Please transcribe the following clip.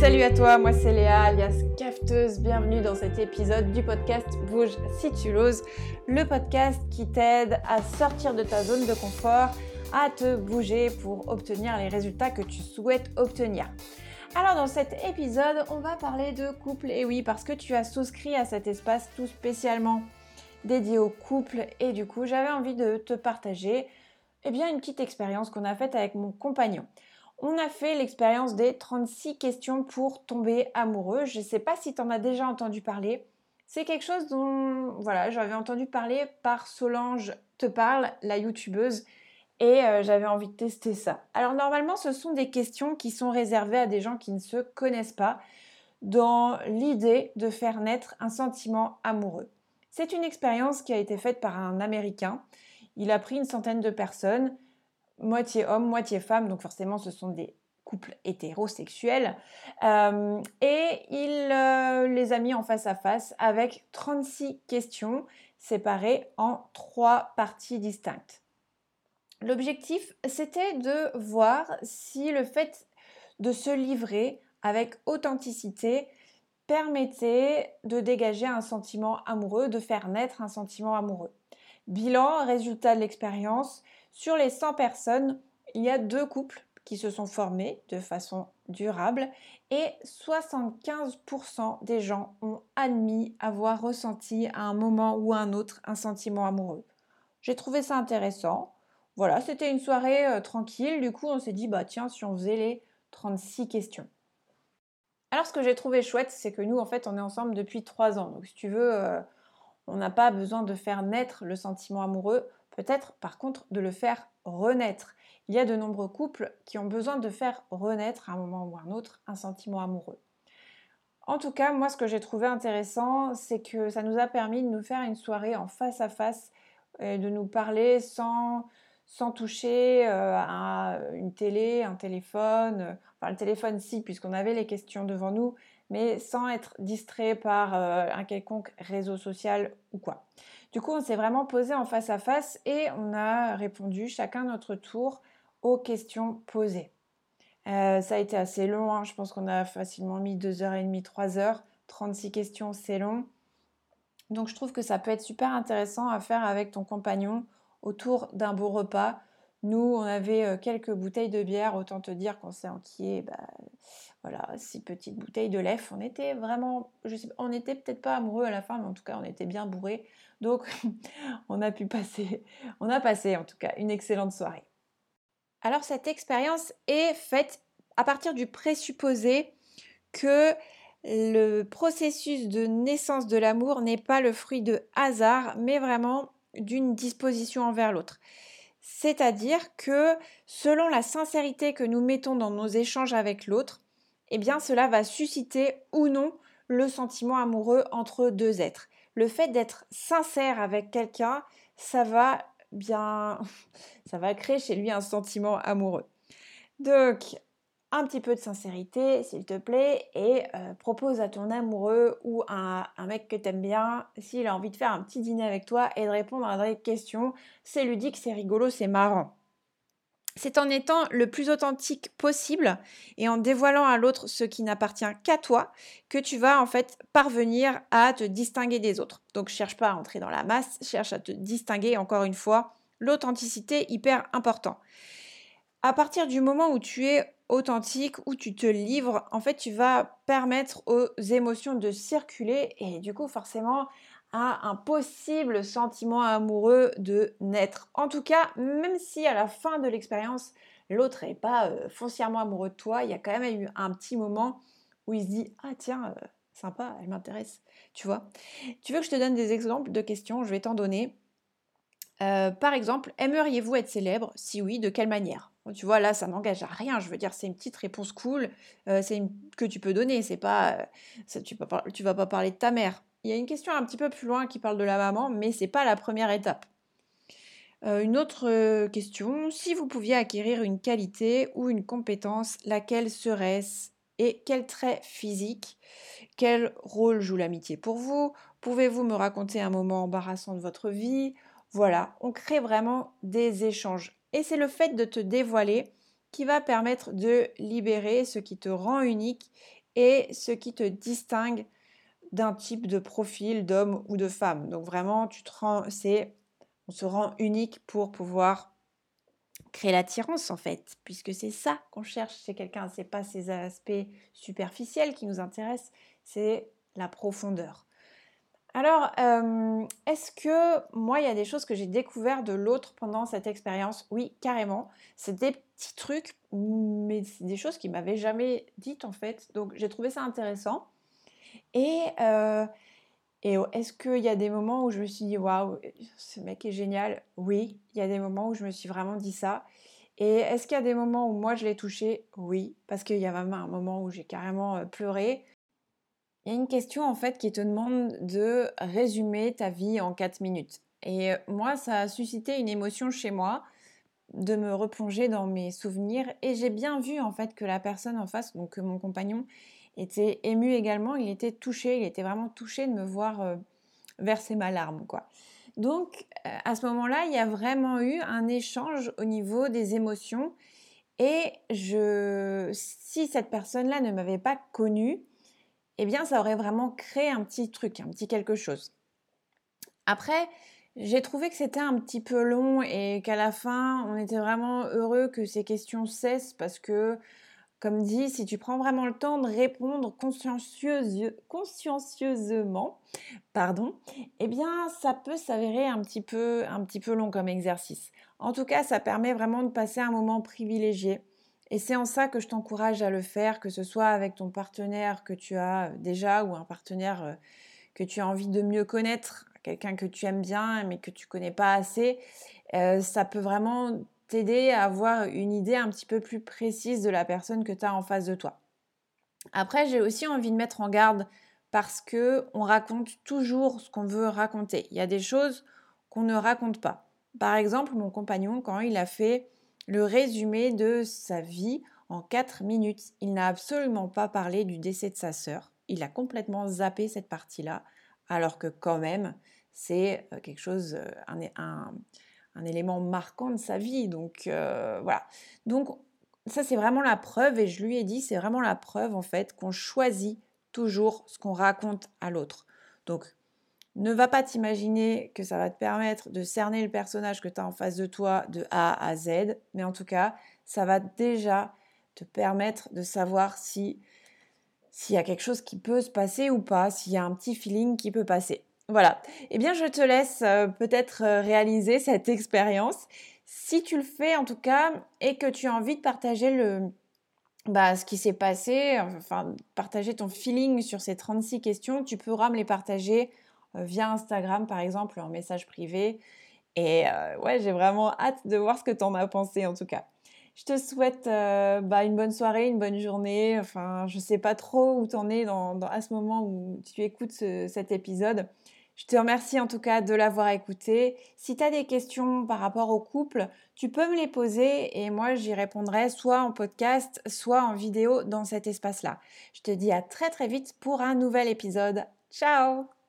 Salut à toi, moi c'est Léa alias Cafteuse. Bienvenue dans cet épisode du podcast Bouge si tu l'oses, le podcast qui t'aide à sortir de ta zone de confort, à te bouger pour obtenir les résultats que tu souhaites obtenir. Alors dans cet épisode, on va parler de couple. Et oui, parce que tu as souscrit à cet espace tout spécialement dédié au couple et du coup, j'avais envie de te partager eh bien une petite expérience qu'on a faite avec mon compagnon on a fait l'expérience des 36 questions pour tomber amoureux. Je ne sais pas si tu en as déjà entendu parler. C'est quelque chose dont voilà, j'avais entendu parler par Solange Te Parle, la youtubeuse, et euh, j'avais envie de tester ça. Alors normalement, ce sont des questions qui sont réservées à des gens qui ne se connaissent pas dans l'idée de faire naître un sentiment amoureux. C'est une expérience qui a été faite par un Américain. Il a pris une centaine de personnes moitié homme, moitié femme, donc forcément ce sont des couples hétérosexuels. Euh, et il euh, les a mis en face à face avec 36 questions séparées en trois parties distinctes. L'objectif, c'était de voir si le fait de se livrer avec authenticité permettait de dégager un sentiment amoureux, de faire naître un sentiment amoureux. Bilan, résultat de l'expérience, sur les 100 personnes, il y a deux couples qui se sont formés de façon durable et 75% des gens ont admis avoir ressenti à un moment ou à un autre un sentiment amoureux. J'ai trouvé ça intéressant. Voilà, c'était une soirée euh, tranquille. Du coup, on s'est dit, bah tiens, si on faisait les 36 questions. Alors, ce que j'ai trouvé chouette, c'est que nous, en fait, on est ensemble depuis 3 ans. Donc, si tu veux, euh, on n'a pas besoin de faire naître le sentiment amoureux. Peut-être par contre de le faire renaître. Il y a de nombreux couples qui ont besoin de faire renaître à un moment ou à un autre un sentiment amoureux. En tout cas, moi ce que j'ai trouvé intéressant, c'est que ça nous a permis de nous faire une soirée en face à face de nous parler sans, sans toucher euh, à une télé, un téléphone, enfin le téléphone si puisqu'on avait les questions devant nous, mais sans être distrait par euh, un quelconque réseau social ou quoi. Du coup, on s'est vraiment posé en face à face et on a répondu chacun notre tour aux questions posées. Euh, ça a été assez long, hein. je pense qu'on a facilement mis 2h30, 3h. 36 questions, c'est long. Donc je trouve que ça peut être super intéressant à faire avec ton compagnon autour d'un beau repas nous, on avait euh, quelques bouteilles de bière, autant te dire qu'on s'est enquillé, bah, voilà, six petites bouteilles de lait. On était vraiment, je sais, on n'était peut-être pas amoureux à la fin, mais en tout cas, on était bien bourrés. Donc, on a pu passer, on a passé en tout cas une excellente soirée. Alors, cette expérience est faite à partir du présupposé que le processus de naissance de l'amour n'est pas le fruit de hasard, mais vraiment d'une disposition envers l'autre. C'est-à-dire que selon la sincérité que nous mettons dans nos échanges avec l'autre, eh bien cela va susciter ou non le sentiment amoureux entre deux êtres. Le fait d'être sincère avec quelqu'un, ça va bien ça va créer chez lui un sentiment amoureux. Donc un petit peu de sincérité, s'il te plaît, et euh, propose à ton amoureux ou à un mec que t'aimes bien, s'il a envie de faire un petit dîner avec toi et de répondre à des questions. C'est ludique, c'est rigolo, c'est marrant. C'est en étant le plus authentique possible et en dévoilant à l'autre ce qui n'appartient qu'à toi que tu vas en fait parvenir à te distinguer des autres. Donc cherche pas à entrer dans la masse, cherche à te distinguer encore une fois. L'authenticité hyper important. À partir du moment où tu es authentique, où tu te livres, en fait, tu vas permettre aux émotions de circuler et du coup, forcément, à un possible sentiment amoureux de naître. En tout cas, même si à la fin de l'expérience, l'autre n'est pas euh, foncièrement amoureux de toi, il y a quand même eu un petit moment où il se dit Ah, tiens, euh, sympa, elle m'intéresse. Tu vois Tu veux que je te donne des exemples de questions? Je vais t'en donner. Euh, par exemple, aimeriez-vous être célèbre? Si oui, de quelle manière? Tu vois, là, ça n'engage à rien. Je veux dire, c'est une petite réponse cool, euh, c'est que tu peux donner. C'est pas, euh, tu, tu vas pas parler de ta mère. Il y a une question un petit peu plus loin qui parle de la maman, mais c'est pas la première étape. une autre question, si vous pouviez acquérir une qualité ou une compétence, laquelle serait-ce? Et quel trait physique? Quel rôle joue l'amitié pour vous? Pouvez-vous me raconter un moment embarrassant de votre vie? Voilà, on crée vraiment des échanges. Et c'est le fait de te dévoiler qui va permettre de libérer ce qui te rend unique et ce qui te distingue d'un type de profil d'homme ou de femme. Donc vraiment, tu te rends, on se rend unique pour pouvoir créer l'attirance en fait, puisque c'est ça qu'on cherche chez quelqu'un. C'est pas ces aspects superficiels qui nous intéressent, c'est la profondeur. Alors, euh, est-ce que moi, il y a des choses que j'ai découvert de l'autre pendant cette expérience? Oui, carrément. C'est des petits trucs, mais c'est des choses qu'il m'avait jamais dites en fait. Donc, j'ai trouvé ça intéressant. Et, euh, est-ce qu'il y a des moments où je me suis dit, waouh, ce mec est génial? Oui, il y a des moments où je me suis vraiment dit ça. Et est-ce qu'il y a des moments où moi je l'ai touché? Oui, parce qu'il y a même un moment où j'ai carrément euh, pleuré. Une question en fait qui te demande de résumer ta vie en 4 minutes. Et moi, ça a suscité une émotion chez moi de me replonger dans mes souvenirs et j'ai bien vu en fait que la personne en face, donc mon compagnon, était ému également, il était touché, il était vraiment touché de me voir euh, verser ma larme quoi. Donc euh, à ce moment-là, il y a vraiment eu un échange au niveau des émotions et je si cette personne-là ne m'avait pas connue, eh bien ça aurait vraiment créé un petit truc, un petit quelque chose. Après, j'ai trouvé que c'était un petit peu long et qu'à la fin, on était vraiment heureux que ces questions cessent parce que, comme dit, si tu prends vraiment le temps de répondre consciencieusement, pardon, eh bien, ça peut s'avérer un petit peu, un petit peu long comme exercice. En tout cas, ça permet vraiment de passer un moment privilégié et c'est en ça que je t'encourage à le faire, que ce soit avec ton partenaire que tu as déjà ou un partenaire euh, que tu as envie de mieux connaître, quelqu'un que tu aimes bien mais que tu connais pas assez. Euh, ça peut vraiment t'aider à avoir une idée un petit peu plus précise de la personne que tu as en face de toi. Après, j'ai aussi envie de mettre en garde parce que on raconte toujours ce qu'on veut raconter. Il y a des choses qu'on ne raconte pas. Par exemple, mon compagnon, quand il a fait le résumé de sa vie en 4 minutes. Il n'a absolument pas parlé du décès de sa sœur. Il a complètement zappé cette partie-là, alors que quand même, c'est euh, quelque chose, euh, un, élément marquant de sa vie. Donc euh, voilà. Donc ça, c'est vraiment la preuve, et je lui ai dit, c'est vraiment la preuve en fait qu'on choisit toujours ce qu'on raconte à l'autre. Donc ne va pas t'imaginer que ça va te permettre de cerner le personnage que tu as en face de toi de A à Z, mais en tout cas, ça va déjà te permettre de savoir si s'il y a quelque chose qui peut se passer ou pas, s'il y a un petit feeling qui peut passer. Voilà. Eh bien, je te laisse euh, peut-être euh, réaliser cette expérience. Si tu le fais en tout cas et que tu as envie de partager le, bah, ce qui s'est passé, enfin, partager ton feeling sur ces 36 questions, tu pourras me les partager via Instagram par exemple en message privé. Et euh, ouais, j'ai vraiment hâte de voir ce que tu en as pensé en tout cas. Je te souhaite euh, bah, une bonne soirée, une bonne journée. Enfin, je sais pas trop où tu en es dans, à ce moment où tu écoutes cet épisode. Je te remercie en tout cas de l'avoir écouté. Si tu as des questions par rapport au couple, tu peux me les poser et moi j'y répondrai soit en podcast, soit en vidéo dans cet espace-là. Je te dis à très très vite pour un nouvel épisode. Ciao